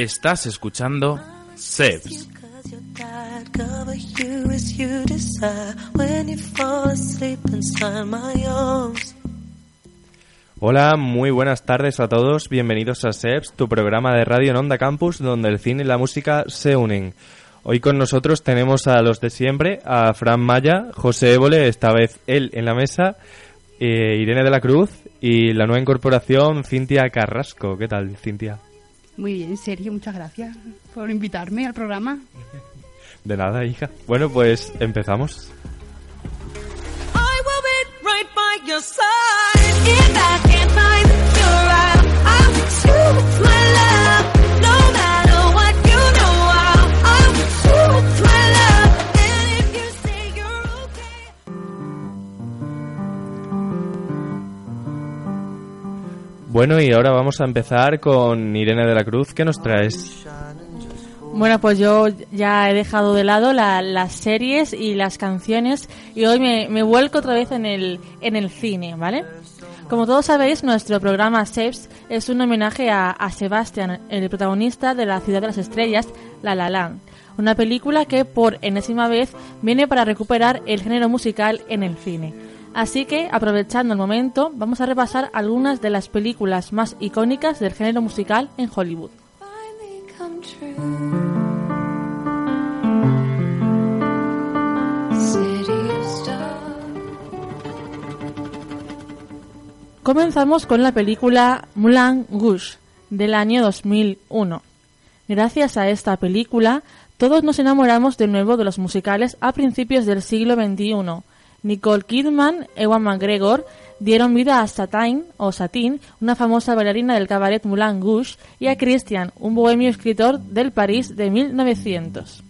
Estás escuchando SEPS. Hola, muy buenas tardes a todos. Bienvenidos a SEPS, tu programa de radio en Onda Campus, donde el cine y la música se unen. Hoy con nosotros tenemos a los de siempre, a Fran Maya, José Évole, esta vez él en la mesa, eh, Irene de la Cruz y la nueva incorporación, Cintia Carrasco. ¿Qué tal, Cintia? Muy bien, Sergio, muchas gracias por invitarme al programa. De nada, hija. Bueno, pues empezamos. Bueno, y ahora vamos a empezar con Irene de la Cruz. ¿Qué nos traes? Bueno, pues yo ya he dejado de lado las series y las canciones y hoy me, vuelco otra vez en el, en el cine, ¿vale? Como todos sabéis, nuestro programa Saves es un homenaje a, a Sebastian, el protagonista de La Ciudad de las Estrellas, La La Land, una película que por enésima vez viene para recuperar el género musical en el cine. Así que, aprovechando el momento, vamos a repasar algunas de las películas más icónicas del género musical en Hollywood. Comenzamos con la película Moulin Rouge del año 2001. Gracias a esta película, todos nos enamoramos de nuevo de los musicales a principios del siglo XXI Nicole Kidman, Ewan McGregor dieron vida a Satine o Satine, una famosa bailarina del cabaret Moulin Rouge, y a Christian, un bohemio escritor del París de 1900.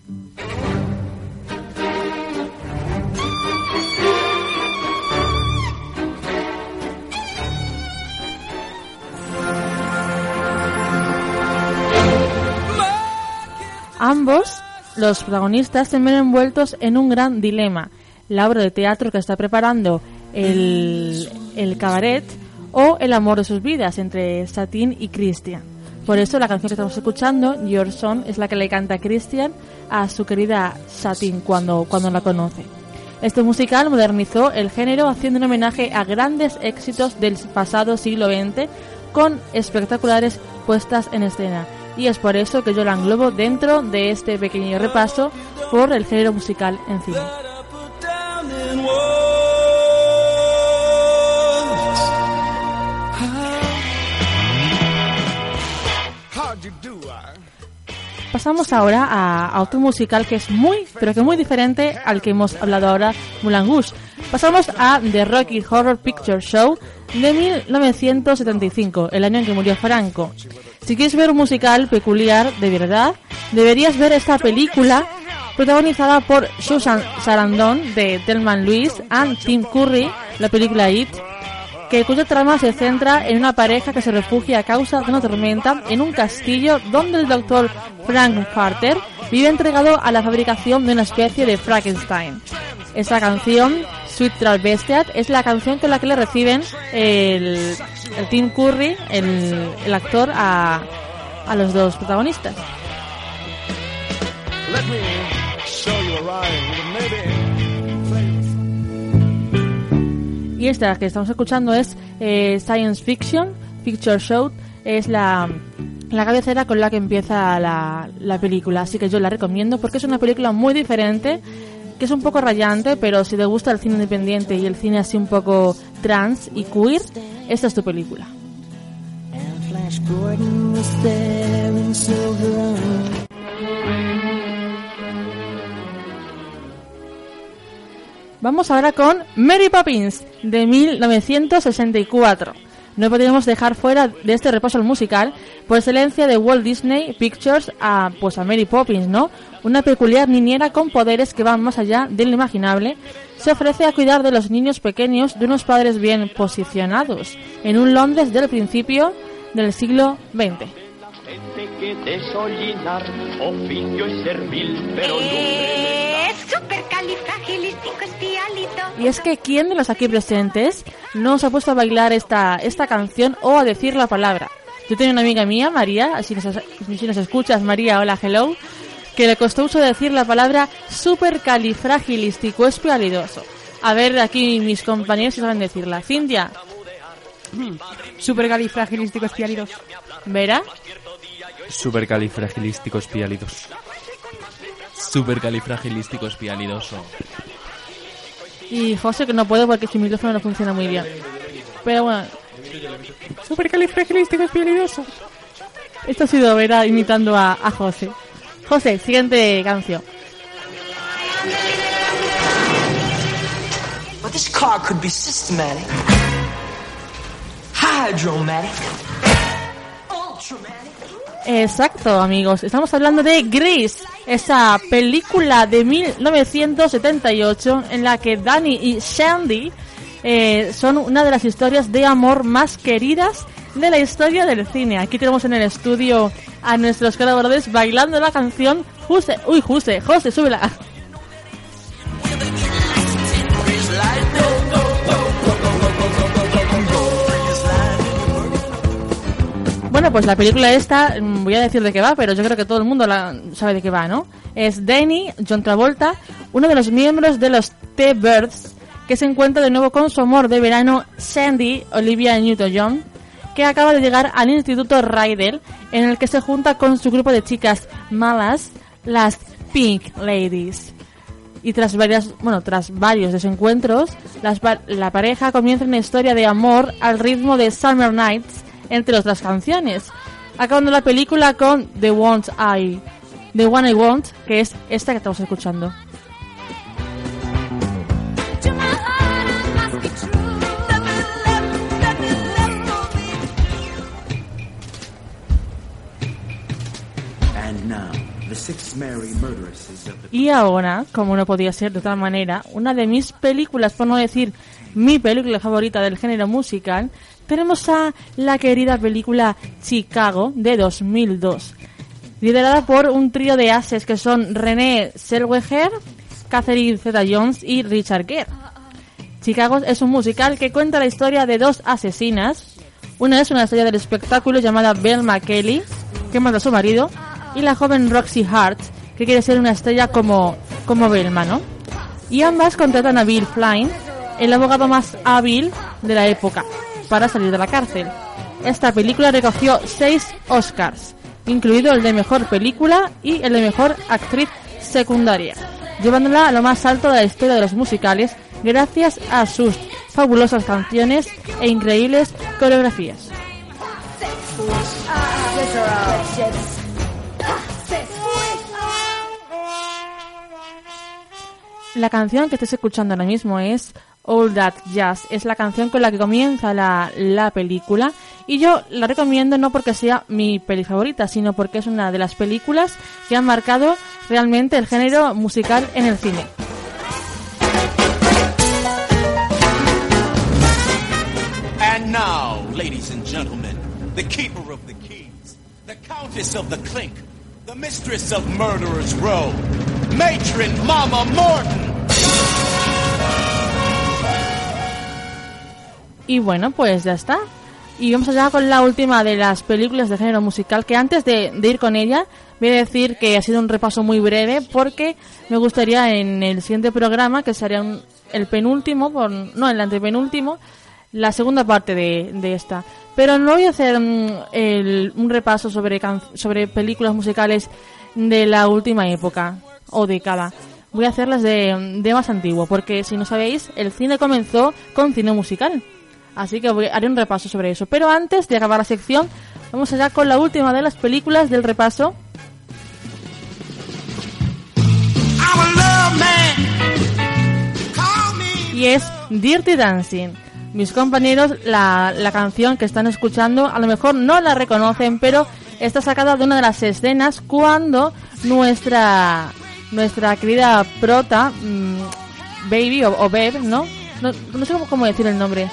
Ambos, los protagonistas, se ven envueltos en un gran dilema la obra de teatro que está preparando el, el cabaret o el amor de sus vidas entre Satin y Christian. Por eso la canción que estamos escuchando, Your Son, es la que le canta Christian a su querida Satin cuando, cuando la conoce. Este musical modernizó el género haciendo un homenaje a grandes éxitos del pasado siglo XX con espectaculares puestas en escena. Y es por eso que yo la englobo dentro de este pequeño repaso por el género musical en cine. Pasamos ahora a, otro musical que es muy, pero que muy diferente al que hemos hablado ahora, Moulin Rouge. Pasamos a The Rocky Horror Picture Show de 1975, el año en que murió Franco. Si quieres ver un musical peculiar de verdad, deberías ver esta película protagonizada por Susan Sarandon de Delman Lewis y Tim Curry, la película It, que cuya trama se centra en una pareja que se refugia a causa de una tormenta en un castillo donde el doctor Frank Carter vive entregado a la fabricación de una especie de Frankenstein. Esa canción, Sweet Travestiad, es la canción con la que le reciben el, Tim Curry, el, actor, a, a los dos protagonistas. Y esta que estamos escuchando es eh, Science Fiction, Picture Show, es la, la cabecera con la que empieza la, la película, así que yo la recomiendo porque es una película muy diferente, que es un poco rayante, pero si te gusta el cine independiente y el cine así un poco trans y queer, esta es tu película. Gordon was there in silver Vamos ahora con Mary Poppins de 1964. No podríamos dejar fuera de este repaso al musical por excelencia de Walt Disney Pictures a pues a Mary Poppins, ¿no? Una peculiar niñera con poderes que van más allá del imaginable, se ofrece a cuidar de los niños pequeños de unos padres bien posicionados en un Londres del principio del siglo XX. que desollinar, oficio servil, pero. Y es que ¿quién de los aquí presentes no se ha puesto a bailar esta, esta canción o a decir la palabra? Yo tengo una amiga mía, María, si nos, si nos escuchas, María, hola, hello, que le costó mucho decir la palabra supercalifragilisticoespialidoso. A ver, aquí mis compañeros si saben decirla. Cintia. ¿Vera? Supercalifragilístico espialidos. Supercalifragilístico espialidoso. Y José, que no puedo porque su micrófono no funciona muy bien. Pero bueno. Supercalifragilísticoespialidoso. Esto ha sido Vera imitando a, a José. José, siguiente canción. But this car could be systematic, hydromatic, ultramatic. Exacto, amigos. Estamos hablando de Grease, esa película de 1978 en la que Danny y Shandy eh, son una de las historias de amor más queridas de la historia del cine. Aquí tenemos en el estudio a nuestros colaboradores bailando la canción Juse. Uy, Juse, José, súbela. Bueno, pues la película esta, mm, voy a decir de qué va, pero yo creo que todo el mundo la sabe de qué va, ¿no? Es Danny, John Travolta, uno de los miembros de los T-Birds, que se encuentra de nuevo con su amor de verano, Sandy, Olivia Newton-John, que acaba de llegar al Instituto Ryder, en el que se junta con su grupo de chicas malas, las Pink Ladies. Y tras varias, bueno, tras varios desencuentros, la pareja comienza una historia de amor al ritmo de Summer Nights, entre otras canciones, acabando la película con The Want I, The One I Want, que es esta que estamos escuchando. Y ahora, como no podía ser de otra manera, una de mis películas, por no decir mi película favorita del género musical, tenemos a la querida película Chicago de 2002, liderada por un trío de ases que son René Zellweger, Catherine Zeta-Jones y Richard Gere. Chicago es un musical que cuenta la historia de dos asesinas. Una es una estrella del espectáculo llamada Belma Kelly, que mata a su marido, y la joven Roxy Hart, que quiere ser una estrella como, como Belma, ¿no? Y ambas contratan a Bill Flynn, el abogado más hábil de la época, para salir de la cárcel. Esta película recogió seis Oscars, incluido el de mejor película y el de mejor actriz secundaria, llevándola a lo más alto de la historia de los musicales gracias a sus fabulosas canciones e increíbles coreografías. La canción que estés escuchando ahora mismo es All That Jazz. Es la canción con la que comienza la, la película. Y yo la recomiendo no porque sea mi peli favorita, sino porque es una de las películas que han marcado realmente el género musical en el cine. And now, ladies and gentlemen, the keeper of the keys, the countess of the clink, the mistress of Murderer's Row, matron Mama Morton. Y bueno, pues ya está. Y vamos allá con la última de las películas de género musical, que antes de, de ir con ella, voy a decir que ha sido un repaso muy breve, porque me gustaría en el siguiente programa, que sería un- el penúltimo, por, no, el antepenúltimo, la segunda parte de, esta. Pero no voy a hacer mm, un repaso sobre, can- sobre películas musicales de la última época o década. Voy a hacerlas de, de más antiguo, porque si no sabéis, el cine comenzó con cine musical. Así que voy, haré un repaso sobre eso. Pero antes de acabar la sección, Vamos allá con la última de las películas del repaso. Y es Dirty Dancing. Mis compañeros, la, la canción que están escuchando, a lo mejor no la reconocen, pero está sacada de una de las escenas cuando nuestra nuestra querida prota, mm, Baby o, o ¿no? ¿no? No sé cómo decir el nombre.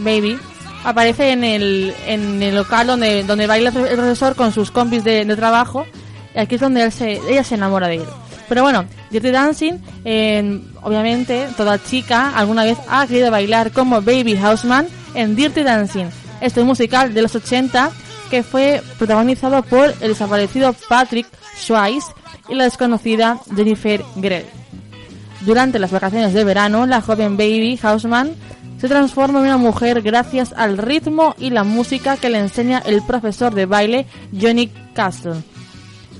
Baby. Aparece en el, en el local donde, donde baila el profesor con sus compis de, trabajo. Y aquí es donde ella se enamora de él. Pero bueno, Dirty Dancing, eh, obviamente, toda chica alguna vez ha querido bailar como Baby Houseman en Dirty Dancing, este musical de los 80 que fue protagonizado por el desaparecido Patrick Swayze y la desconocida Jennifer Grey. Durante las vacaciones de verano, la joven Baby Houseman se transforma en una mujer gracias al ritmo y la música que le enseña el profesor de baile Johnny Castle,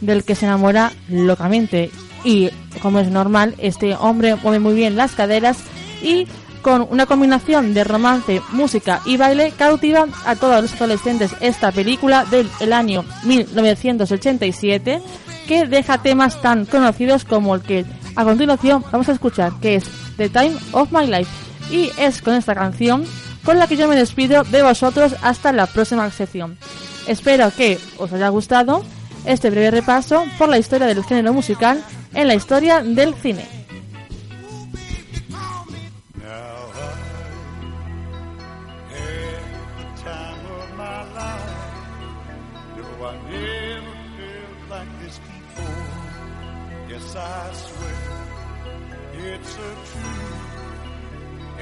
del que se enamora locamente. Y, como es normal, este hombre mueve muy bien las caderas y con una combinación de romance, música y baile cautiva a todos los adolescentes esta película del el año 1987 que deja temas tan conocidos como el que a continuación vamos a escuchar que es The Time of My Life y es con esta canción con la que yo me despido de vosotros hasta la próxima sección. Espero que os haya gustado este breve repaso por la historia del género musical en la historia del cine.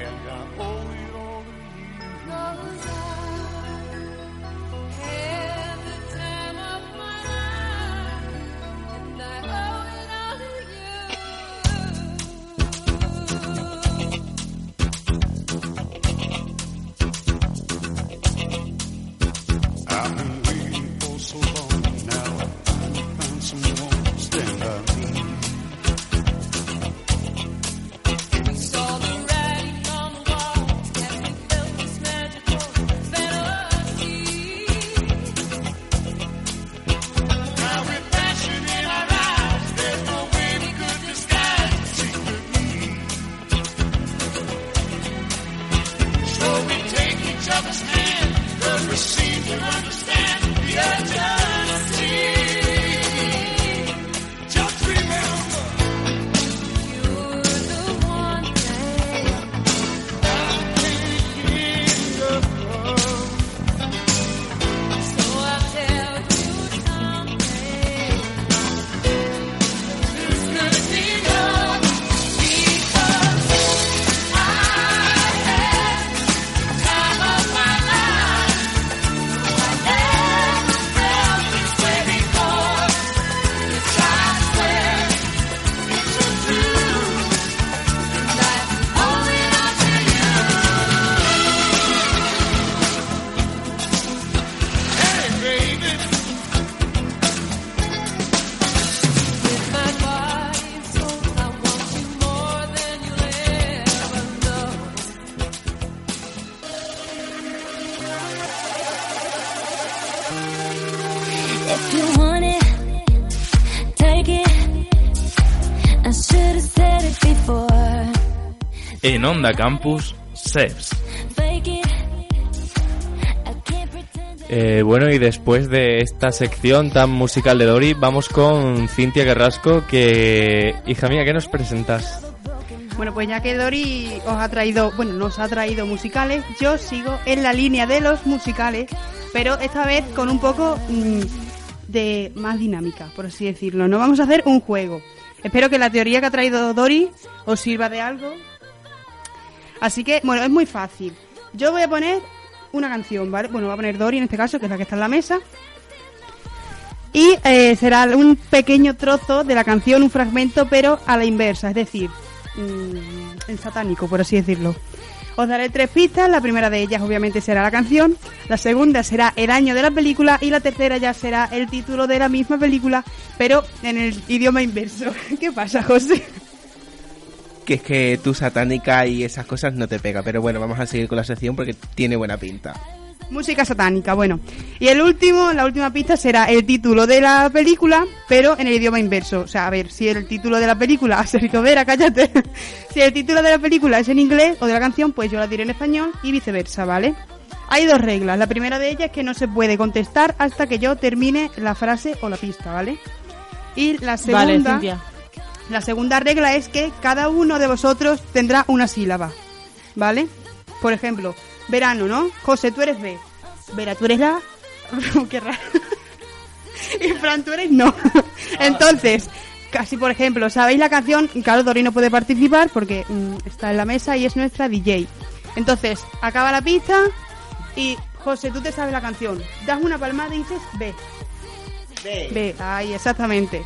And I owe it all to you. I've En Onda Campus, SEPS. Eh, bueno, y después de esta sección tan musical de Dori, vamos con Cintia Carrasco, que... Hija mía, ¿qué nos presentas? Bueno, pues ya que Dori os ha traído, bueno, nos ha traído musicales, yo sigo en la línea de los musicales, pero esta vez con un poco mm, de más dinámica, por así decirlo. No vamos a hacer un juego. Espero que la teoría que ha traído Dori os sirva de algo. Así que, bueno, es muy fácil. Yo voy a poner una canción, ¿vale? Bueno, voy a poner Dori en este caso, que es la que está en la mesa. Y eh, será un pequeño trozo de la canción, un fragmento, pero a la inversa, es decir, mm, en satánico, por así decirlo. Os daré tres pistas, la primera de ellas obviamente será la canción, la segunda será el año de la película y la tercera ya será el título de la misma película, pero en el idioma inverso. ¿Qué pasa, José? Que es que tu satánica y esas cosas no te pega. Pero bueno, vamos a seguir con la sección porque tiene buena pinta. Música satánica, bueno. Y el último, la última pista será el título de la película, pero en el idioma inverso. O sea, a ver, si el título de la película, Sergio Vera, cállate. si el título de la película es en inglés o de la canción, pues yo la diré en español y viceversa, ¿vale? Hay dos reglas. La primera de ellas es que no se puede contestar hasta que yo termine la frase o la pista, ¿vale? Y la Vale, segunda, Cintia. La segunda regla es que cada uno de vosotros tendrá una sílaba, ¿vale? Por ejemplo, verano, ¿no? José, tú eres B. Vera, tú eres la... Qué raro. y Fran, tú eres no. Entonces, casi por ejemplo, ¿sabéis la canción? Claro, Dori no puede participar porque mm, está en la mesa y es nuestra DJ. Entonces, acaba la pista y José, tú te sabes la canción. Das una palmada y dices B. B. B, ahí, exactamente.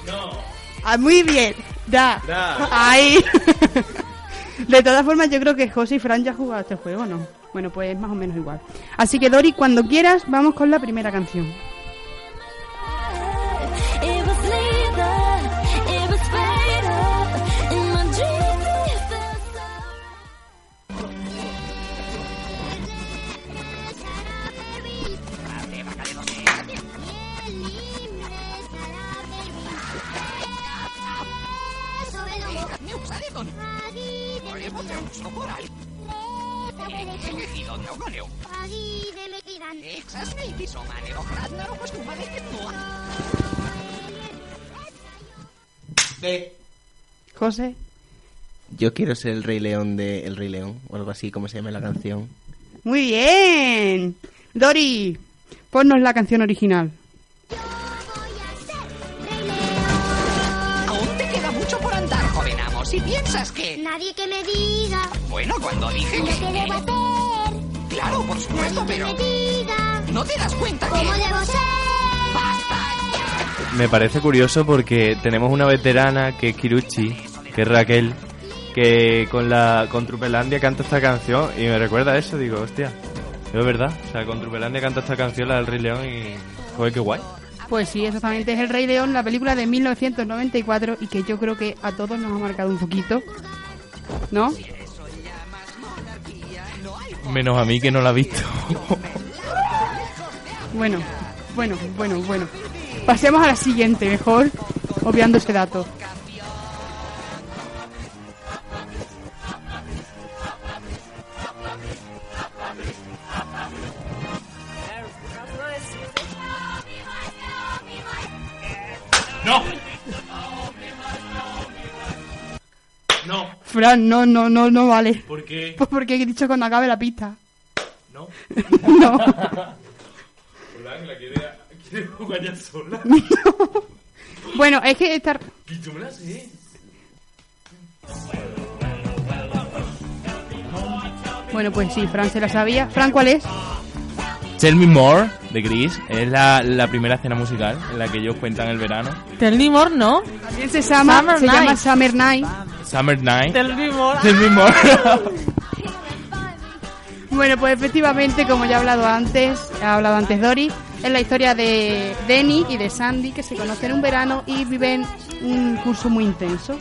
Ah, muy bien. Da. Da. Ahí. De todas formas, yo creo que José y Fran ya han jugado este juego, ¿no? Bueno, pues más o menos igual. Así que Dori, cuando quieras, vamos con la primera canción. B. José. Yo quiero ser el Rey León de El Rey León, o algo así, como se llama la canción. Muy bien. Dori, ponnos la canción original. Aún te queda mucho por andar, joven amo. Si piensas que... Nadie que me diga Bueno, cuando dije que... que debo hacer. Claro, por supuesto, pero... ¿No te das cuenta que... cómo debo ser. Me parece curioso porque tenemos una veterana que es Kiruchi, que es Raquel, que con la con Trupelandia canta esta canción y me recuerda a eso, digo, hostia, es verdad, o sea, con Trupelandia canta esta canción, la del Rey León y joder, qué guay. Pues sí, exactamente, es El Rey León, la película de 1994 y que yo creo que a todos nos ha marcado un poquito. ¿No? Menos a mí que no la he visto. Bueno, bueno, bueno, bueno. Pasemos a la siguiente, mejor, obviando ese dato. ¡No! No. Fran, no, no, no, no vale. ¿Por qué? Pues porque he dicho cuando acabe la pista. No. No. Hola, que la quiere, quiere jugar ya sola. Bueno, es que estar... La sé. Bueno, pues sí, Fran se la sabía. Fran, ¿cuál es? Tell Me More de Gris es la, la primera escena musical en la que ellos cuentan el verano. Tell me more, ¿no? También se llama Summer se llama Night. Summer Night. Summer Night. Tell me more. Tell Me More. Bueno, pues efectivamente, como ya he hablado antes, ha hablado antes Dori, es la historia de Denny y de Sandy que se conocen un verano y viven un curso muy intenso.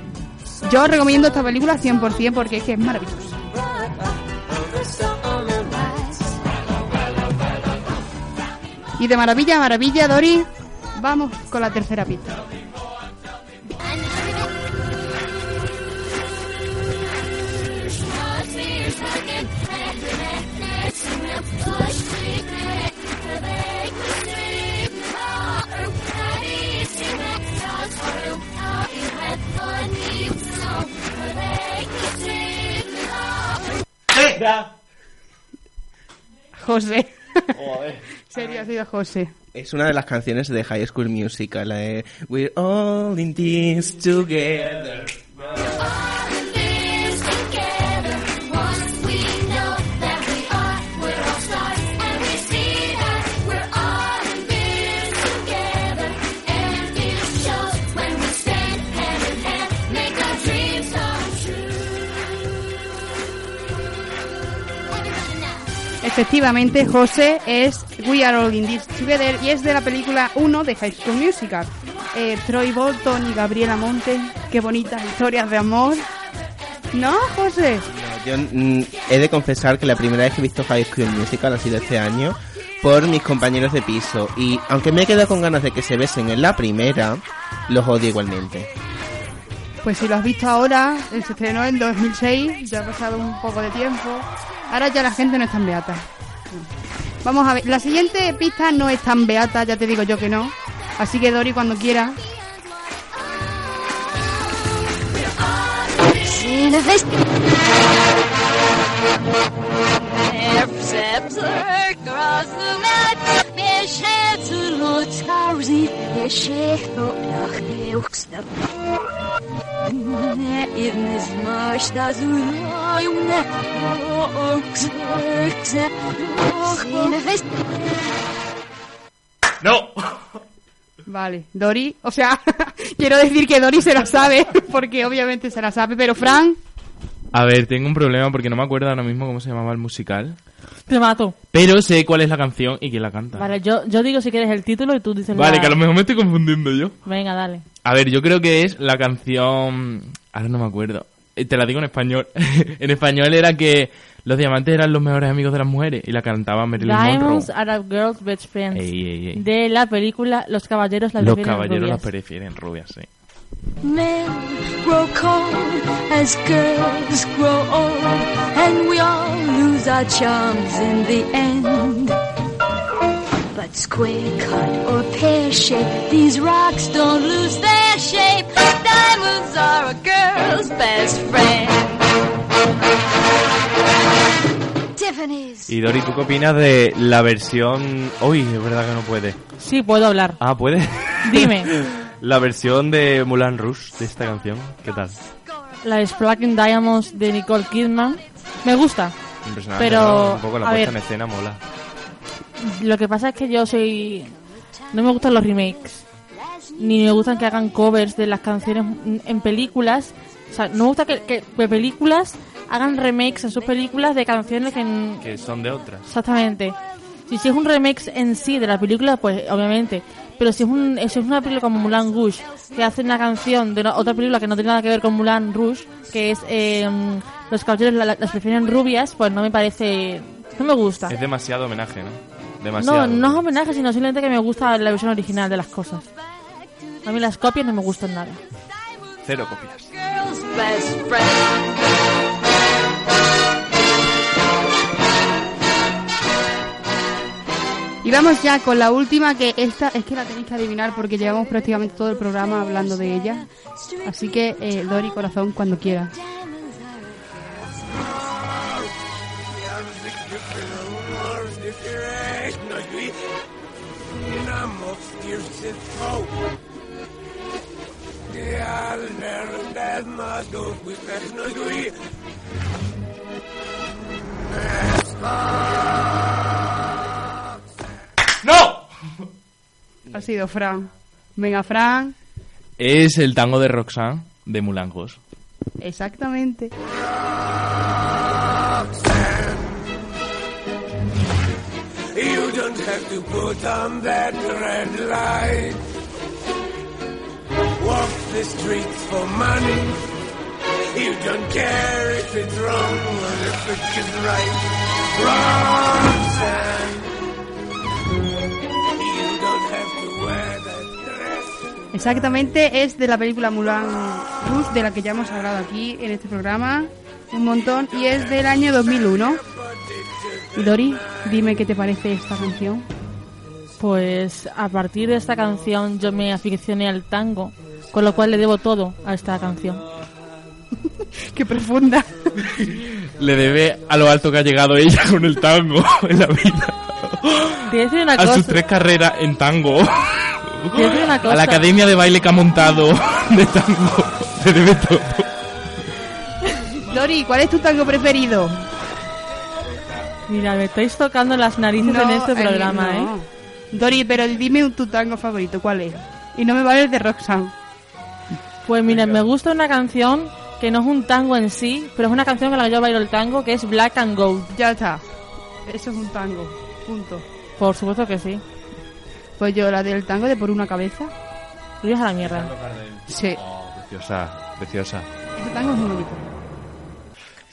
Yo os recomiendo esta película 100% porque es que es maravillosa. Y de maravilla a maravilla, Dori, vamos con la tercera pista. José. Serio, ha sido José. Es una de las canciones de High School Musical, la de We're all in this together. Efectivamente, José es We Are All In This Together y es de la película 1 de High School Musical. Eh, Troy Bolton y Gabriela Monte, qué bonitas historias de amor. ¿No, José? Yo mm, he de confesar que la primera vez que he visto High School Musical ha sido este año. por mis compañeros de piso. Y aunque me he quedado con ganas de que se besen en la primera, los odio igualmente. Pues si lo has visto ahora, eh, se estrenó en 2006, ya ha pasado un poco de tiempo. Ahora ya la gente no es tan beata. Vamos a ver, la siguiente pista no es tan beata, ya te digo yo que no. Así que Dori, cuando quiera. ¡No! Vale, Dori, o sea, quiero decir que Dori se la sabe, porque obviamente se la sabe, pero Fran, A ver, tengo un problema porque no me acuerdo ahora mismo cómo se llamaba el musical. Te mato. Pero sé cuál es la canción y quién la canta. Vale, yo, yo digo si quieres el título y tú dices Vale, la- que a lo mejor me estoy confundiendo yo. Venga, dale. A ver, yo creo que es la canción... Ahora no me acuerdo. Eh, Te la digo en español. en español era que los diamantes eran los mejores amigos de las mujeres y la cantaba Marilyn Diamonds Monroe. are a girl's best friends. Ey, ey, ey. De la película Los caballeros la Los prefieren caballeros rubias. las prefieren rubias, sí. Men grow cold as girls grow old, and we all lose our charms in the end. Square cut or pear shape, these rocks don't lose their shape. Diamonds are a girl's best friend. Tiffany's. Y Dori, ¿tú qué opinas de la versión... Uy, es verdad que no puede. Sí, puedo hablar. Ah, ¿puede? Dime. la versión de Mulan Rouge de esta canción, ¿qué tal? La de Sparkling Diamonds de Nicole Kidman. Me gusta. Impresionante, Pero, ¿no? Un poco la a puesta ver. en escena mola. Lo que pasa es que yo soy... No me gustan los remakes. Ni me gustan que hagan covers de las canciones en películas. O sea, no me gusta que, que- que películas hagan remakes en sus películas de canciones que... en- Que son de otras. Exactamente. Si, si es un remix en sí de la película, pues obviamente. Pero si es, un, si es una película como Mulan Rouge, que hace una canción de una- otra película que no tiene nada que ver con Mulan Rouge, que es eh, Los caballeros la- la- las prefieren rubias, pues no me parece... No me gusta. Es demasiado homenaje, ¿no? Demasiado. No, no es homenaje, sino simplemente que me gusta la versión original de las cosas. A mí las copias no me gustan nada. Cero copias. Y vamos ya con la última, que esta es que la tenéis que adivinar porque llevamos prácticamente todo el programa hablando de ella. Así que, eh, Dori, corazón, cuando quieras. ¡No! Ha sido Fran. Venga, Fran. Es el tango de Roxanne de Mulan Rouge. Exactamente. You don't have to put on that red light. Walk the streets for money. You don't care if it's wrong or if it's right. Roxanne. You don't have to wear that dress. Exactamente, es de la película Mulan Rouge, de la que ya hemos hablado aquí en este programa un montón, y es del año 2001. Y Dori, dime qué te parece esta canción. Pues a partir de esta canción yo me aficioné al tango, con lo cual le debo todo a esta canción. Qué profunda. Le debe a lo alto que ha llegado ella con el tango en la vida. Te a decir una A cosa. sus tres carreras en tango. Te a decir una A cosa. la academia de baile que ha montado de tango. Le debe todo. Dori, ¿cuál es tu tango preferido? Mira, me estáis tocando las narices en este eh, programa, no. ¿eh? Dori, pero dime un- tu tango favorito, ¿cuál es? Y no me vale el de Roxanne. Pues mira, me gusta una canción que no es un tango en sí, pero es una canción con la que yo bailo el tango, que es Black and Gold. Ya está. Eso es un tango. Punto. Por supuesto que sí. Pues yo la del tango de por una cabeza. Llevas a la mierda. Sí. Preciosa, preciosa. Ese tango es muy bonito.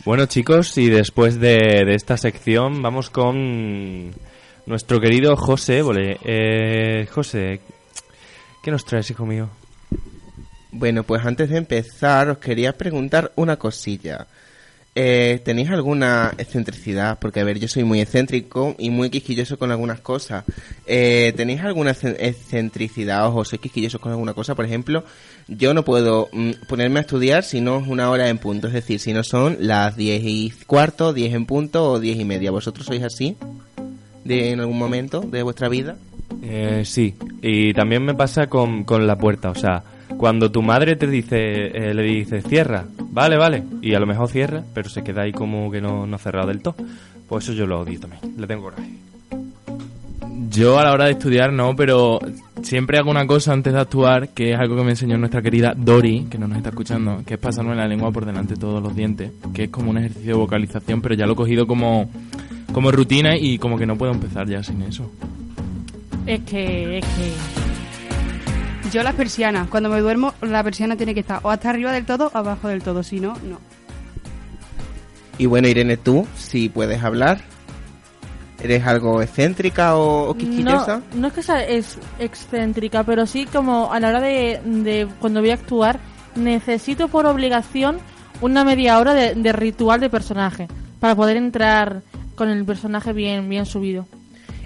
Bueno chicos, y después de, de esta sección vamos con nuestro querido José Évole. Eh, José, ¿qué nos traes, hijo mío? Bueno, pues antes de empezar os quería preguntar una cosilla. Eh, ¿Tenéis alguna excentricidad? Porque, a ver, yo soy muy excéntrico y muy quisquilloso con algunas cosas. Eh, ¿Tenéis alguna excen- excentricidad o sois quisquillosos con alguna cosa? Por ejemplo, yo no puedo mm, ponerme a estudiar si no es una hora en punto. Es decir, si no son las 10 y cuarto, 10 en punto o 10 y media. ¿Vosotros sois así? ¿De, ¿En algún momento de vuestra vida? Eh, sí, y también me pasa con, con la puerta, o sea, cuando tu madre te dice, eh, le dice cierra, vale, vale, y a lo mejor cierra, pero se queda ahí como que no, no ha cerrado del todo, pues eso yo lo odio también, le tengo coraje. Yo a la hora de estudiar no, pero siempre hago una cosa antes de actuar, que es algo que me enseñó nuestra querida Dori, que no nos está escuchando, que es pasarme la lengua por delante de todos los dientes, que es como un ejercicio de vocalización, pero ya lo he cogido como, como rutina y como que no puedo empezar ya sin eso. Es que, es que... Yo las persianas, cuando me duermo, la persiana tiene que estar o hasta arriba del todo o abajo del todo, si no, no. Y bueno, Irene, tú, si puedes hablar. ¿Eres algo excéntrica o, o quisquillosa? No, no es que sea es excéntrica, pero sí como a la hora de, de cuando voy a actuar, necesito por obligación una media hora de, de ritual de personaje para poder entrar con el personaje bien, bien subido.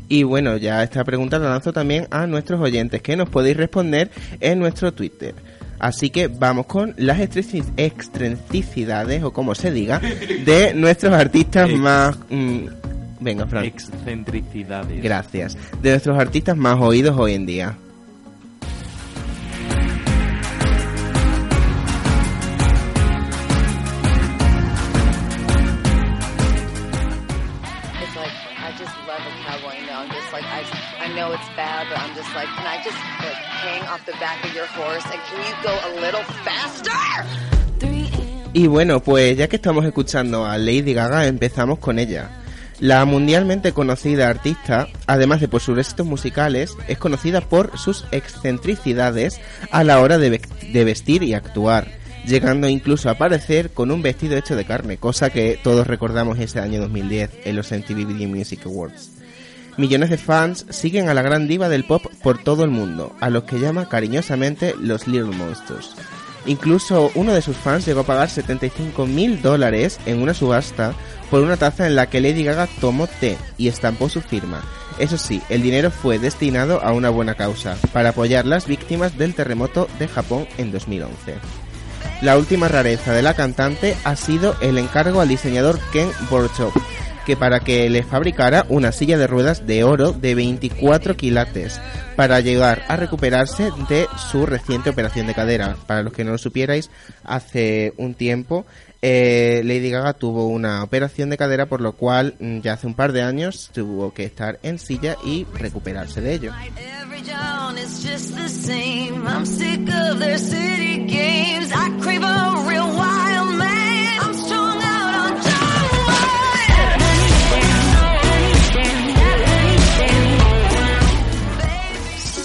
Y bueno, ya esta pregunta la lanzo también a nuestros oyentes, que nos podéis responder en nuestro Twitter. Así que vamos con las excentricidades, o como se diga, de nuestros artistas Ex- más... mm, venga, Fran. Excentricidades. Gracias. De nuestros artistas más oídos hoy en día. Bad, but I'm just like, can I just like hang off the back of your horse and can you go a little faster? Y bueno, pues ya que estamos escuchando a Lady Gaga, empezamos con ella. La mundialmente conocida artista, además de por sus éxitos musicales, es conocida por sus excentricidades a la hora de, de vestir y actuar, llegando incluso a aparecer con un vestido hecho de carne, cosa que todos recordamos ese año 2010 en los MTV Video Music Awards. Millones de fans siguen a la gran diva del pop por todo el mundo, a los que llama cariñosamente los Little Monsters. Incluso uno de sus fans llegó a pagar 75 mil dólares en una subasta por una taza en la que Lady Gaga tomó té y estampó su firma. Eso sí, el dinero fue destinado a una buena causa, para apoyar las víctimas del terremoto de Japón en 2011. La última rareza de la cantante ha sido el encargo al diseñador Ken Borchop, que para que le fabricara una silla de ruedas de oro de 24 quilates para llegar a recuperarse de su reciente operación de cadera. Para los que no lo supierais, hace un tiempo eh, Lady Gaga tuvo una operación de cadera por lo cual mm, ya hace un par de años tuvo que estar en silla y recuperarse de ello.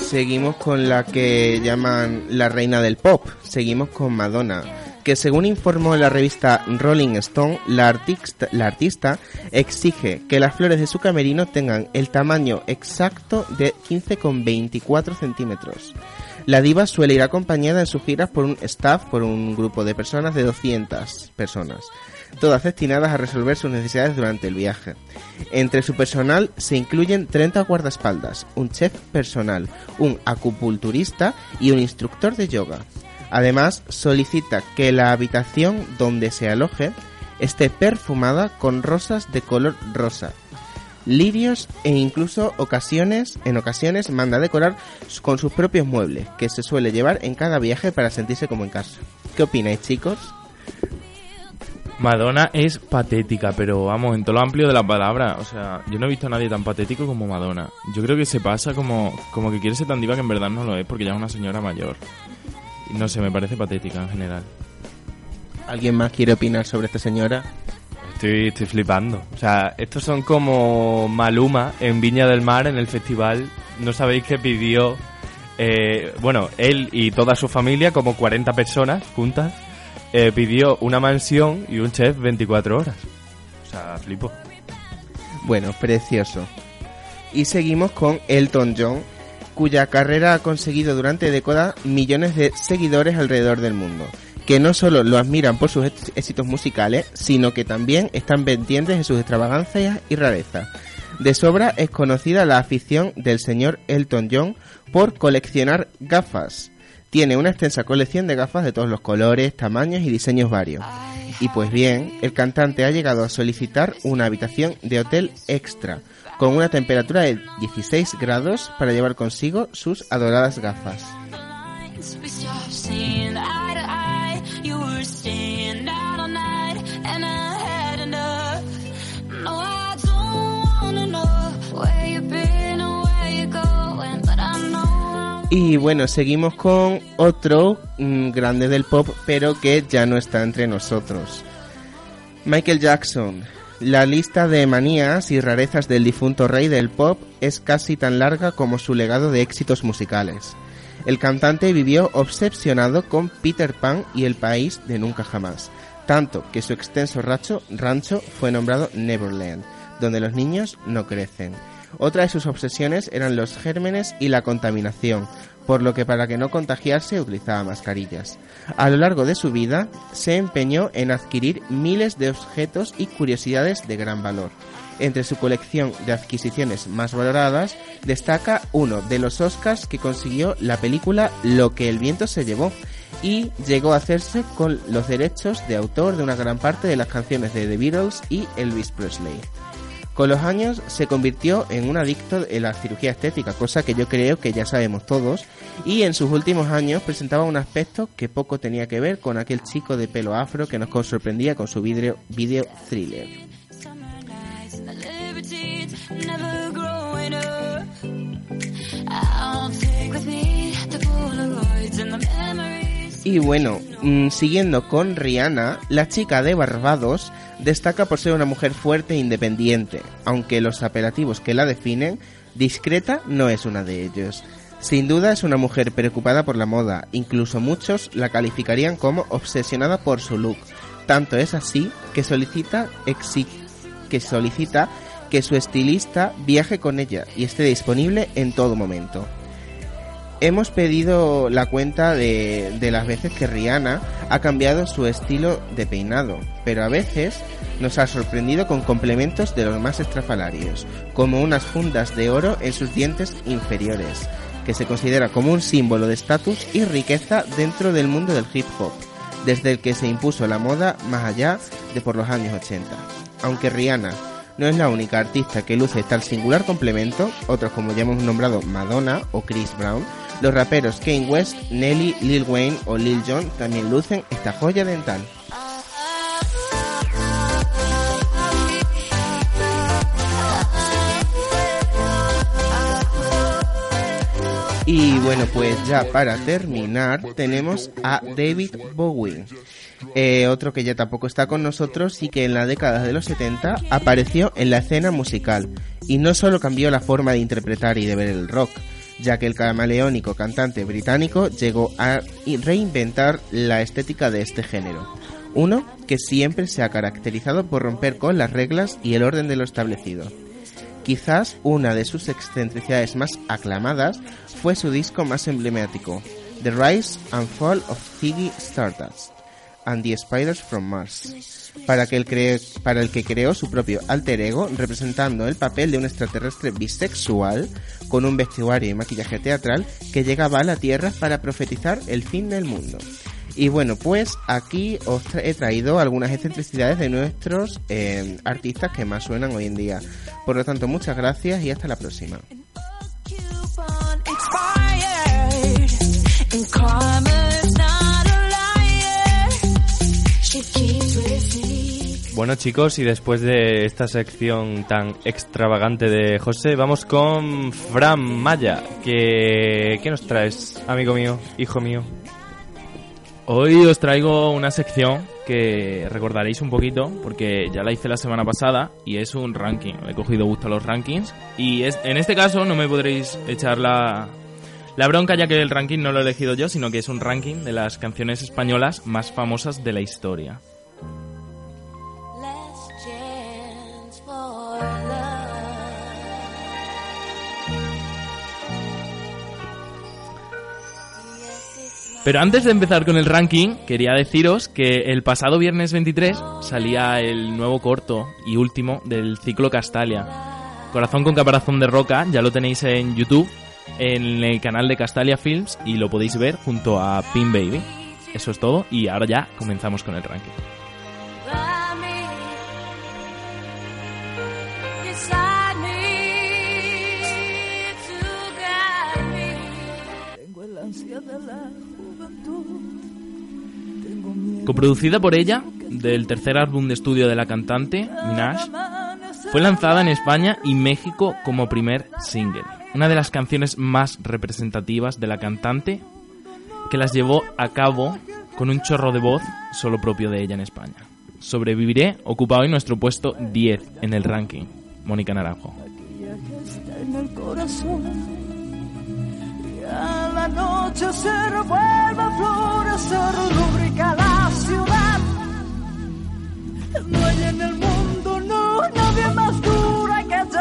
Seguimos con la que llaman la reina del pop. Seguimos con Madonna, que según informó la revista Rolling Stone, la artista, exige que las flores de su camerino tengan el tamaño exacto de 15,24 centímetros. La diva suele ir acompañada en sus giras por un staff, por un grupo de personas de 200 personas, todas destinadas a resolver sus necesidades durante el viaje. Entre su personal se incluyen 30 guardaespaldas, un chef personal, un acupunturista y un instructor de yoga. Además, solicita que la habitación donde se aloje esté perfumada con rosas de color rosa, lirios e incluso ocasiones, en ocasiones manda decorar con sus propios muebles, que se suele llevar en cada viaje para sentirse como en casa. ¿Qué opináis, chicos? Madonna es patética, pero vamos, en todo lo amplio de la palabra. O sea, yo no he visto a nadie tan patético como Madonna. Yo creo que se pasa como, como que quiere ser tan diva que en verdad no lo es porque ya es una señora mayor. No sé, me parece patética en general. ¿Alguien más quiere opinar sobre esta señora? Estoy, estoy flipando. O sea, estos son como Maluma en Viña del Mar en el festival. No sabéis que pidió, eh, bueno, él y toda su familia, como 40 personas juntas, eh, pidió una mansión y un chef 24 horas. O sea, flipo. Bueno, precioso. Y seguimos con Elton John, cuya carrera ha conseguido durante décadas millones de seguidores alrededor del mundo, que no solo lo admiran por sus éx- éxitos musicales, sino que también están pendientes de sus extravagancias y rarezas. De sobra es conocida la afición del señor Elton John por coleccionar gafas. Tiene una extensa colección de gafas de todos los colores, tamaños y diseños varios. Y pues bien, el cantante ha llegado a solicitar una habitación de hotel extra, con una temperatura de 16 grados para llevar consigo sus adoradas gafas. Y bueno, seguimos con otro mm, grande del pop, pero que ya no está entre nosotros. Michael Jackson. La lista de manías y rarezas del difunto rey del pop es casi tan larga como su legado de éxitos musicales. El cantante vivió obsesionado con Peter Pan y el país de nunca jamás, tanto que su extenso rancho fue nombrado Neverland, donde los niños no crecen. Otra de sus obsesiones eran los gérmenes y la contaminación, por lo que para que no contagiarse utilizaba mascarillas. A lo largo de su vida se empeñó en adquirir miles de objetos y curiosidades de gran valor. Entre su colección de adquisiciones más valoradas destaca uno de los Oscars que consiguió la película Lo que el viento se llevó y llegó a hacerse con los derechos de autor de una gran parte de las canciones de The Beatles y Elvis Presley. Con los años se convirtió en un adicto en la cirugía estética, cosa que yo creo que ya sabemos todos, y en sus últimos años presentaba un aspecto que poco tenía que ver con aquel chico de pelo afro que nos sorprendía con su video, video thriller. Y bueno, mm, siguiendo con Rihanna, la chica de Barbados destaca por ser una mujer fuerte e independiente, aunque los apelativos que la definen, discreta no es una de ellos. Sin duda es una mujer preocupada por la moda, incluso muchos la calificarían como obsesionada por su look. Tanto es así que solicita, que solicita que su estilista viaje con ella y esté disponible en todo momento. Hemos pedido la cuenta de, de las veces que Rihanna ha cambiado su estilo de peinado, pero a veces nos ha sorprendido con complementos de los más estrafalarios, como unas fundas de oro en sus dientes inferiores, que se considera como un símbolo de estatus y riqueza dentro del mundo del hip hop, desde el que se impuso la moda más allá de por los años 80. Aunque Rihanna no es la única artista que luce tal singular complemento, otros como ya hemos nombrado Madonna o Chris Brown, los raperos Kanye West, Nelly, Lil Wayne o Lil Jon también lucen esta joya dental. Y bueno, pues ya para terminar tenemos a David Bowie, eh, otro que ya tampoco está con nosotros y que en la década de los 70 apareció en la escena musical y no solo cambió la forma de interpretar y de ver el rock, ya que el camaleónico cantante británico llegó a reinventar la estética de este género. Uno que siempre se ha caracterizado por romper con las reglas y el orden de lo establecido. Quizás una de sus excentricidades más aclamadas fue su disco más emblemático, The Rise and Fall of Ziggy Stardust and the Spiders from Mars, para, que el cre- para el que creó su propio alter ego representando el papel de un extraterrestre bisexual con un vestuario y maquillaje teatral que llegaba a la Tierra para profetizar el fin del mundo. Y bueno, pues aquí os he traído algunas excentricidades de nuestros eh, artistas que más suenan hoy en día. Por lo tanto, muchas gracias y hasta la próxima. Bueno chicos, y después de esta sección tan extravagante de José, vamos con Fran Maya. que ¿Qué nos traes, amigo mío, hijo mío? Hoy os traigo una sección que recordaréis un poquito porque ya la hice la semana pasada y es un ranking. He cogido gusto a los rankings y es, en este caso no me podréis echar la, la bronca ya que el ranking no lo he elegido yo, sino que es un ranking de las canciones españolas más famosas de la historia. Pero antes de empezar con el ranking, quería deciros que el pasado viernes 23 salía el nuevo corto y último del ciclo Castalia. Corazón con caparazón de roca, ya lo tenéis en YouTube, en el canal de Castalia Films y lo podéis ver junto a Pin Baby. Eso es todo y ahora ya comenzamos con el ranking. Coproducida por ella, del tercer álbum de estudio de la cantante, Minaj, fue lanzada en España y México como primer single. Una de las canciones más representativas de la cantante que las llevó a cabo con un chorro de voz solo propio de ella en España. Sobreviviré ocupa hoy nuestro puesto 10 en el ranking. Mónica Naranjo. Y a la noche se revuelve a florecer, ciudad. No hay en el mundo, no, nadie más dura que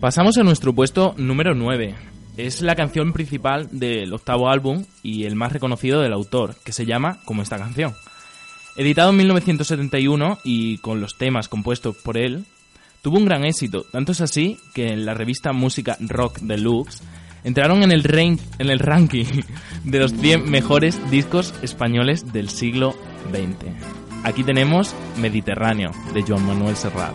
Pasamos a nuestro puesto número 9. Es la canción principal del octavo álbum y el más reconocido del autor, que se llama como esta canción. Editado en 1971 y con los temas compuestos por él, tuvo un gran éxito, tanto es así que en la revista Música Rock Deluxe entraron en el, rein- en el ranking de los 100 mejores discos españoles del siglo XX. Aquí tenemos Mediterráneo, de Joan Manuel Serrat.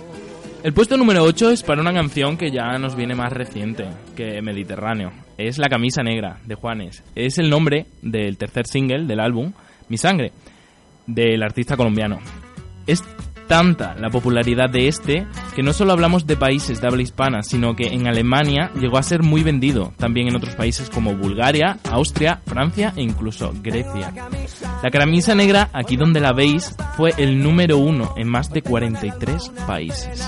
El puesto número 8 es para una canción que ya nos viene más reciente que Mediterráneo. Es La camisa negra de Juanes. Es el nombre del tercer single del álbum, Mi sangre, del artista colombiano. Es tanta la popularidad de este que no solo hablamos de países de habla hispana, sino que en Alemania llegó a ser muy vendido, también en otros países como Bulgaria, Austria, Francia e incluso Grecia. La camisa negra, aquí donde la veis, fue el número uno en más de 43 países.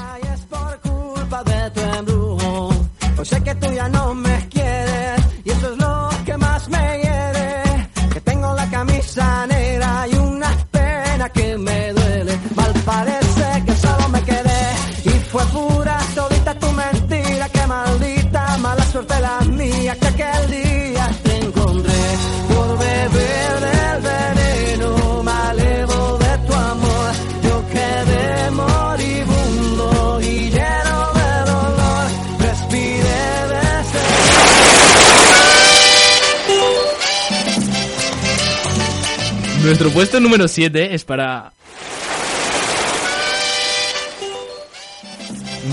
Nuestro puesto número 7 es para...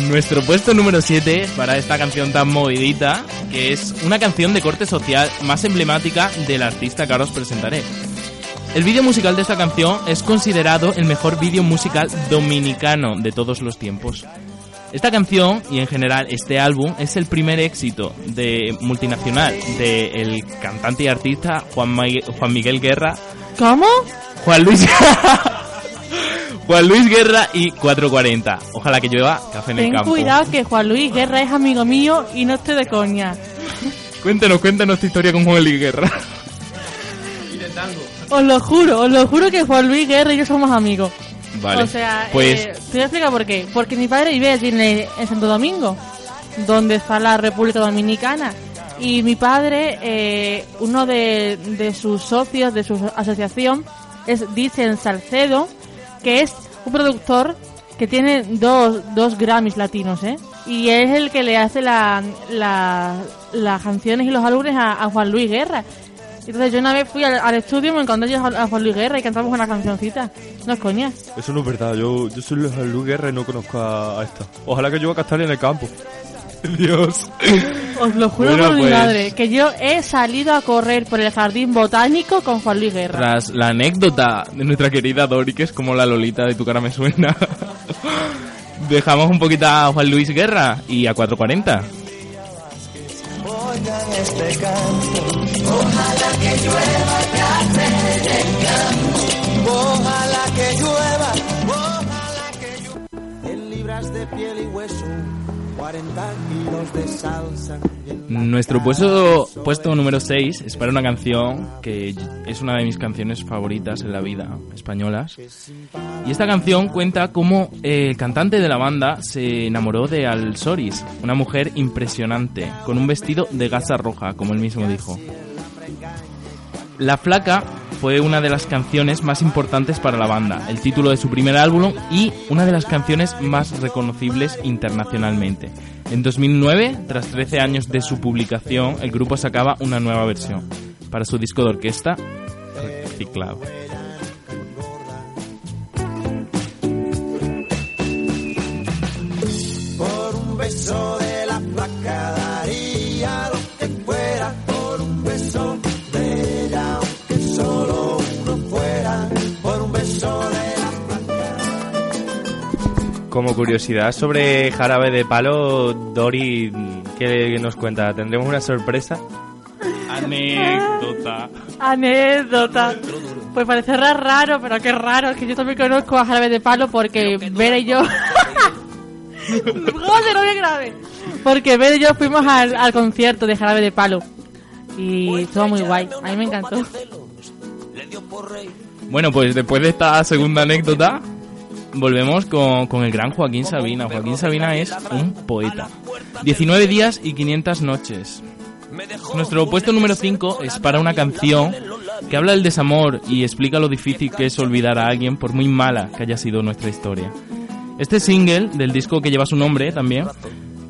Nuestro puesto número 7 es para esta canción tan movidita, que es una canción de corte social más emblemática del artista que ahora os presentaré. El vídeo musical de esta canción es considerado el mejor vídeo musical dominicano de todos los tiempos. Esta canción y en general este álbum es el primer éxito de multinacional del cantante y artista Juan, Juan Miguel Guerra, ¿Cómo? Juan Luis Juan Luis Guerra y 440. Ojalá que llueva café en el Ten campo. cuidado que Juan Luis Guerra es amigo mío y no estoy de coña. Cuéntanos, cuéntanos tu historia con Juan Luis Guerra. Os lo juro, os lo juro que Juan Luis Guerra y yo somos amigos. Vale. O sea, pues eh, te voy a explicar por qué. Porque mi padre vive allí en, el- en Santo Domingo, donde está la República Dominicana. Y mi padre, eh, uno de, de sus socios de su asociación, es Dicen Salcedo, que es un productor que tiene dos, dos Grammys latinos, ¿eh? Y es el que le hace la, la- las canciones y los álbumes a, Juan Luis Guerra. Entonces yo una vez fui al, estudio, me encontré yo a Juan Luis Guerra y cantamos una cancioncita. No es coña. Eso no es verdad, yo, yo soy Luis Luis Guerra y no conozco a, a esta. Ojalá que yo a Castalia en el campo. Dios. Os lo juro Bueno, por mi pues- madre, que yo he salido a correr por el jardín botánico con Juan Luis Guerra. tras la anécdota de nuestra querida Dori, que es como la Lolita de tu cara me suena. Dejamos un poquito a Juan Luis Guerra y a 440. Oigan este canto. Ojalá que llueva campo. Ojalá que llueva. Ojalá que llueva. En libras de piel y hueso. Nuestro puesto, puesto número 6 es para una canción que es una de mis canciones favoritas en la vida, españolas. Y esta canción cuenta cómo eh, el cantante de la banda se enamoró de Al Soris, una mujer impresionante, con un vestido de gasa roja, como él mismo dijo. La Flaca fue una de las canciones más importantes para la banda, el título de su primer álbum y una de las canciones más reconocibles internacionalmente. En 2009, tras 13 años de su publicación, el grupo sacaba una nueva versión para su disco de orquesta, Reciclado. Por un beso de la placa daría Como curiosidad sobre Jarabe de Palo, Dori, ¿qué nos cuenta? ¿Tendremos una sorpresa? Anécdota. Anécdota. Pues parece ra- raro, pero qué raro. Es que yo también conozco a Jarabe de Palo porque Vera y yo. Joder, no me grave. Porque Vera y yo fuimos al, al concierto de Jarabe de Palo. Y estuvo muy guay. A mí me encantó. Bueno, pues después de esta segunda anécdota, volvemos con, con el gran Joaquín Sabina. Joaquín Sabina es un poeta. 19 días y 500 noches. Nuestro puesto número 5 es para una canción que habla del desamor y explica lo difícil que es olvidar a alguien por muy mala que haya sido nuestra historia. Este single del disco que lleva su nombre también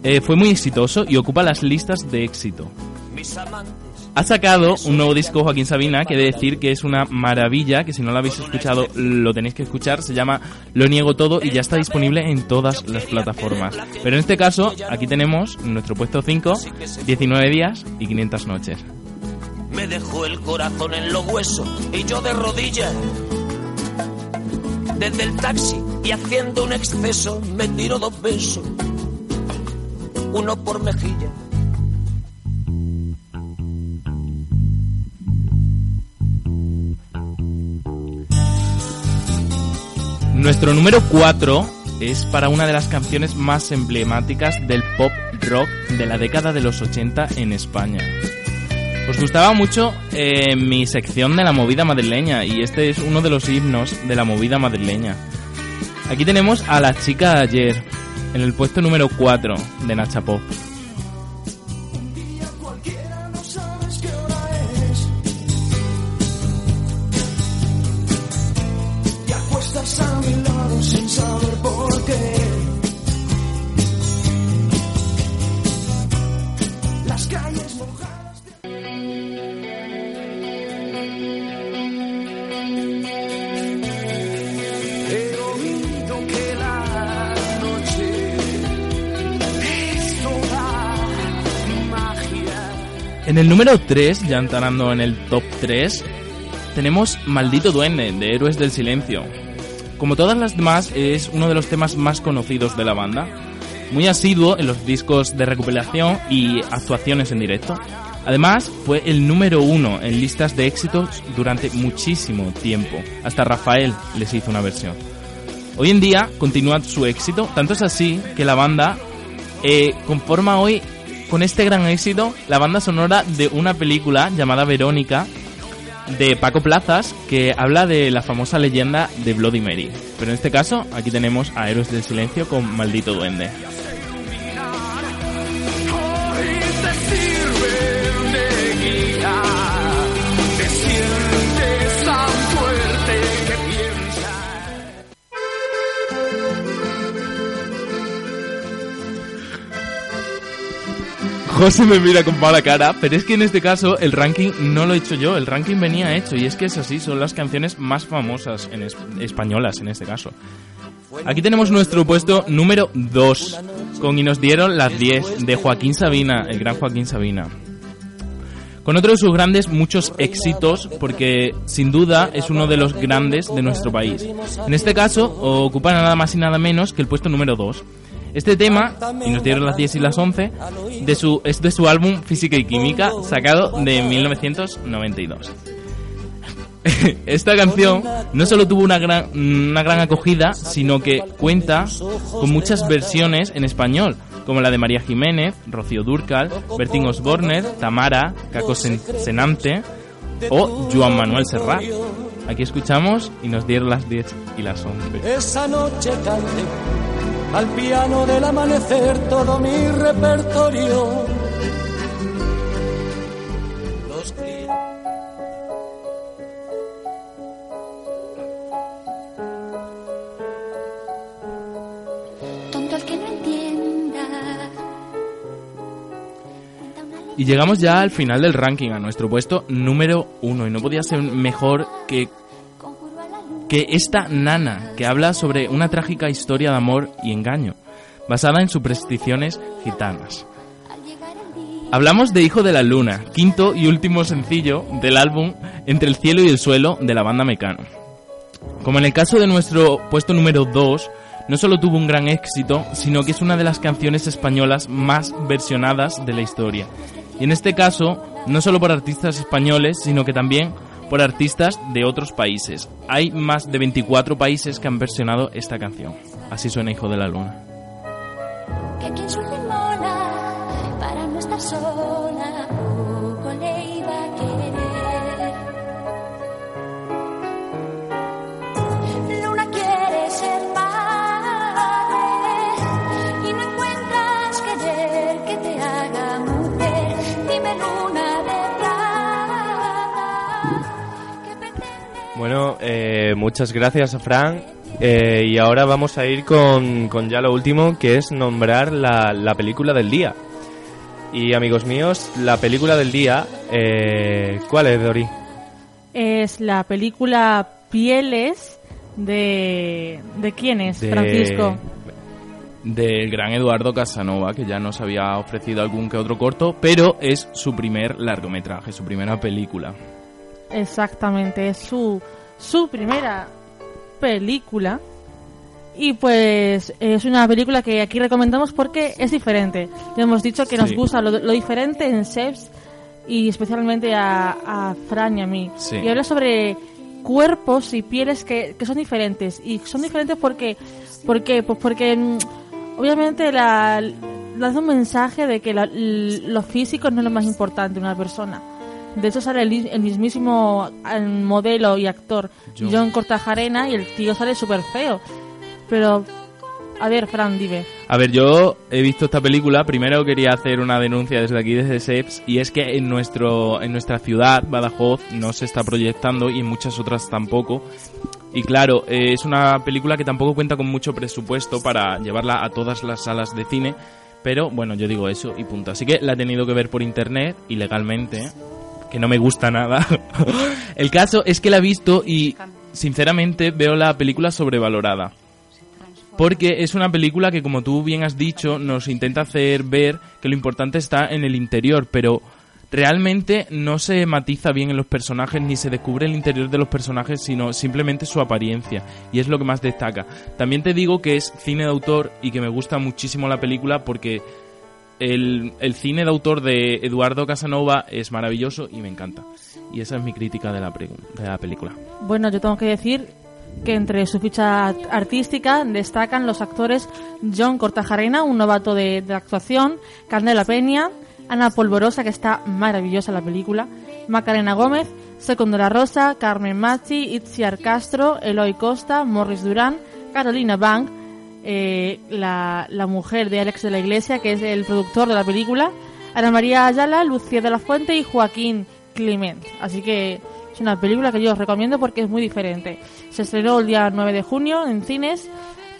eh, fue muy exitoso y ocupa las listas de éxito. Ha sacado un nuevo disco Joaquín Sabina que he de decir que es una maravilla, que si no lo habéis escuchado lo tenéis que escuchar, se llama Lo niego todo y ya está disponible en todas las plataformas. Pero en este caso, aquí tenemos nuestro puesto 5, 19 días y 500 noches. Me dejó el corazón en los huesos y yo de rodillas. Desde el taxi y haciendo un exceso me tiro dos besos. Uno por mejilla. Nuestro número 4 es para una de las canciones más emblemáticas del pop rock de la década de los 80 en España. Os gustaba mucho eh, mi sección de la movida madrileña y este es uno de los himnos de la movida madrileña. Aquí tenemos a la chica de ayer en el puesto número 4 de Nacha Pop. El número 3, ya entrando en el top 3, tenemos Maldito Duende, de Héroes del Silencio. Como todas las demás, es uno de los temas más conocidos de la banda. Muy asiduo en los discos de recopilación y actuaciones en directo. Además, fue el número uno en listas de éxitos durante muchísimo tiempo. Hasta Rafael les hizo una versión. Hoy en día continúa su éxito, tanto es así que la banda eh, conforma hoy con este gran éxito la banda sonora de una película llamada Verónica de Paco Plazas que habla de la famosa leyenda de Bloody Mary. Pero en este caso, aquí tenemos a Héroes del Silencio con Maldito Duende. José me mira con mala cara, pero es que en este caso el ranking no lo he hecho yo, el ranking venía hecho y es que es así, son las canciones más famosas en es- españolas en este caso. Aquí tenemos nuestro puesto número 2, con Y nos dieron las 10 de Joaquín Sabina, el gran Joaquín Sabina. Con otro de sus grandes muchos éxitos, porque sin duda es uno de los grandes de nuestro país. En este caso, ocupa nada más y nada menos que el puesto número 2. Este tema, y nos dieron las 10 y las 11, de su, es de su álbum Física y Química, sacado de 1992. Esta canción no solo tuvo una gran, una gran acogida, sino que cuenta con muchas versiones en español, como la de María Jiménez, Rocío Durcal, Bertín Osborne, Tamara, Caco Sen- Senante o Joan Manuel Serrat. Aquí escuchamos y nos dieron las 10 y las 11. Esa noche canté al piano del amanecer todo mi repertorio. Los Tonto el que no entienda. Y llegamos ya al final del ranking, a nuestro puesto número uno. Y no podía ser mejor que, que esta nana, que habla sobre una trágica historia de amor y engaño, basada en supersticiones gitanas. Hablamos de Hijo de la Luna, quinto y último sencillo del álbum Entre el cielo y el suelo de la banda Mecano. Como en el caso de nuestro puesto número 2, no solo tuvo un gran éxito, sino que es una de las canciones españolas más versionadas de la historia. Y en este caso, no solo por artistas españoles, sino que también por artistas de otros países. Hay más de 24 países que han versionado esta canción. Así suena Hijo de la Luna. Bueno, eh, muchas gracias a Fran. Eh, y ahora vamos a ir con, con ya lo último, que es nombrar la, la película del día. Y amigos míos, la película del día, eh, ¿cuál es, Dori? Es la película Pieles de... ¿De quién es, De- Francisco? Del gran Eduardo Casanova, que ya nos había ofrecido algún que otro corto, pero es su primer largometraje, su primera película. Exactamente, es su, su primera película. Y pues es una película que aquí recomendamos porque es diferente. Ya hemos dicho que nos gusta lo, lo diferente en Chefs y especialmente a, a Fran y a mí. Sí. Y habla sobre cuerpos y pieles que, que son diferentes. Y son diferentes porque, porque, pues porque mm, obviamente la, lanza un mensaje de que la- lo físico no es lo más importante de una persona. De hecho sale el, el mismísimo eh, modelo y actor John. John, Cortajarena y el tío sale súper feo. Pero, a ver, Fran, dime. A ver, yo he visto esta película. Primero quería hacer una denuncia desde aquí, desde SEPS, y es que en, nuestro, en nuestra ciudad, Badajoz, no se está proyectando y en muchas otras tampoco. Y claro, eh, es una película que tampoco cuenta con mucho presupuesto para llevarla a todas las salas de cine. Pero bueno, yo digo eso y punto. Así que la he tenido que ver por internet, ilegalmente, que no me gusta nada. El caso es que la he visto y sinceramente veo la película sobrevalorada. Porque es una película que, como tú bien has dicho, nos intenta hacer ver que lo importante está en el interior, pero realmente no se matiza bien en los personajes ni se descubre el interior de los personajes, sino simplemente su apariencia, y es lo que más destaca. También te digo que es cine de autor y que me gusta muchísimo la película porque el, el cine de autor de Eduardo Casanova es maravilloso y me encanta. Y esa es mi crítica de la, de la película. Bueno, yo tengo que decir que entre su ficha artística destacan los actores John Cortajarena, un novato de, de actuación, Candela Peña, Ana Polvorosa, que está maravillosa la película, Macarena Gómez, Secondo La Rosa, Carmen Machi, Itziar Castro, Eloy Costa, Morris Durán, Carolina Bank, eh, la, la mujer de Alex de la Iglesia, que es el productor de la película, Ana María Ayala, Lucía de la Fuente y Joaquín Clement. Así que es una película que yo os recomiendo porque es muy diferente. Se estrenó el día 9 de junio en cines,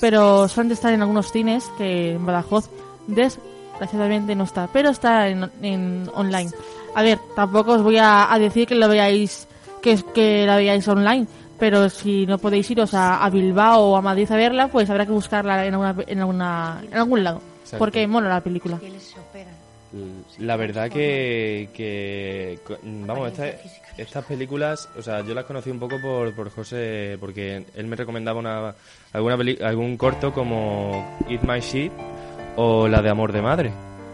pero solamente está en algunos cines que en Badajoz desgraciadamente no está, pero está en, en online. A ver, tampoco os voy a, decir que lo veáis que, que la veáis online, pero si no podéis iros a, a Bilbao o a Madrid a verla, pues habrá que buscarla en, alguna, en, alguna, en algún lado, Exacto. porque mola la película. La verdad que, que co- vamos, esta- estas películas, o sea, yo las conocí un poco por, por José, porque él me recomendaba una, alguna peli- algún corto como Eat My Shit o la de Amor de Madre.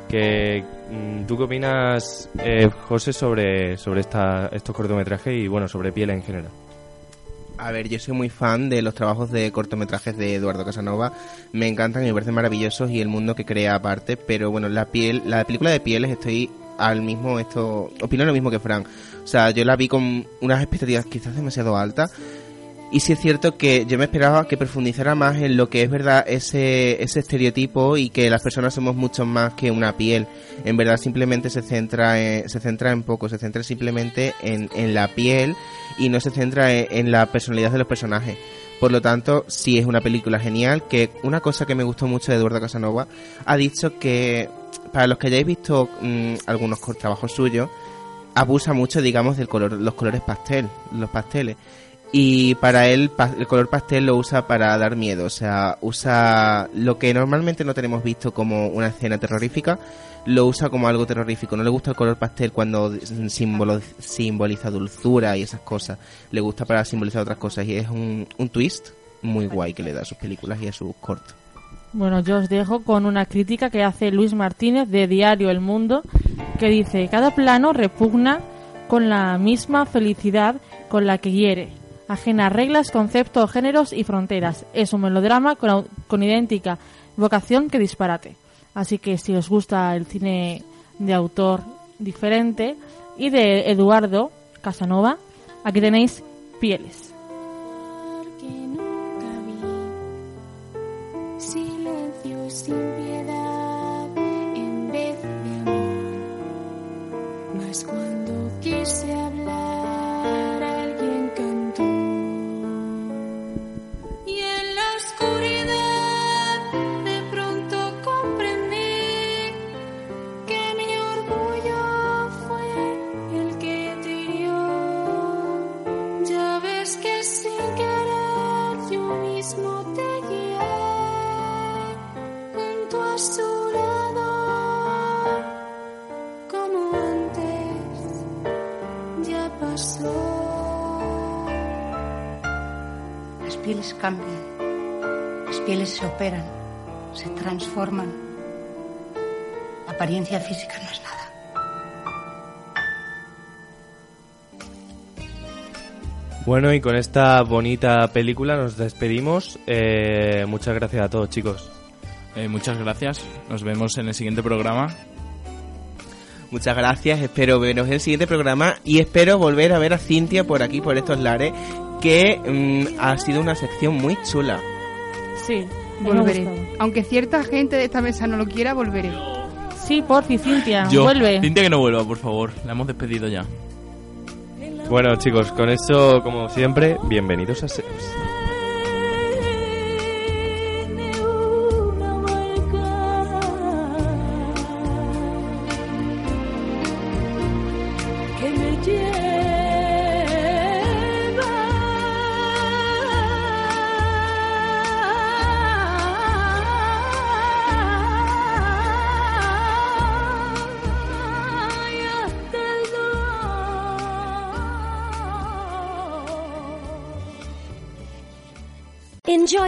Que, mm, ¿Tú qué opinas, eh, José, sobre, sobre esta, estos cortometrajes y, bueno, sobre piel en general? A ver, yo soy muy fan de los trabajos de cortometrajes de Eduardo Casanova. Me encantan me parecen maravillosos y el mundo que crea aparte. Pero bueno, la piel, la película de pieles estoy al mismo esto, opino lo mismo que Frank. O sea, yo la vi con unas expectativas quizás demasiado altas. Y sí es cierto que yo me esperaba que profundizara más en lo que es verdad ese, ese estereotipo y que las personas somos mucho más que una piel. En verdad simplemente se centra en, se centra en poco, se centra simplemente en, en la piel y no se centra en, la personalidad de los personajes. Por lo tanto, sí es una película genial, que una cosa que me gustó mucho de Eduardo Casanova, ha dicho que para los que hayáis visto mm, algunos trabajos suyos, abusa mucho, digamos, del color, los colores pastel, los pasteles. Y para él el color pastel lo usa para dar miedo, o sea, usa lo que normalmente no tenemos visto como una escena terrorífica, lo usa como algo terrorífico. No le gusta el color pastel cuando símbolo- simboliza dulzura y esas cosas. Le gusta para simbolizar otras cosas y es un, un twist muy guay que le da a sus películas y a sus cortos. Bueno, yo os dejo con una crítica que hace Luis Martínez de Diario El Mundo, que dice, cada plano repugna con la misma felicidad con la que hiere, ajena reglas, conceptos, géneros y fronteras. Es un melodrama con, con idéntica vocación que disparate. Así que si os gusta el cine de autor diferente y de Eduardo Casanova, aquí tenéis Pieles. Pieles cambian, las pieles se operan, se transforman. La apariencia física no es nada. Bueno, y con esta bonita película nos despedimos. Eh, muchas gracias a todos, chicos. Eh, muchas gracias. Nos vemos en el siguiente programa. Muchas gracias, espero veros en el siguiente programa y espero volver a ver a Cintia por aquí, por estos lares, que mm, ha sido una sección muy chula. Sí, Volveré. Aunque cierta gente de esta mesa no lo quiera, volveré. Sí, porfi, Cintia, Yo, vuelve. Cintia que no vuelva, por favor. La hemos despedido ya. Bueno, chicos, con eso, como siempre, bienvenidos a Seps.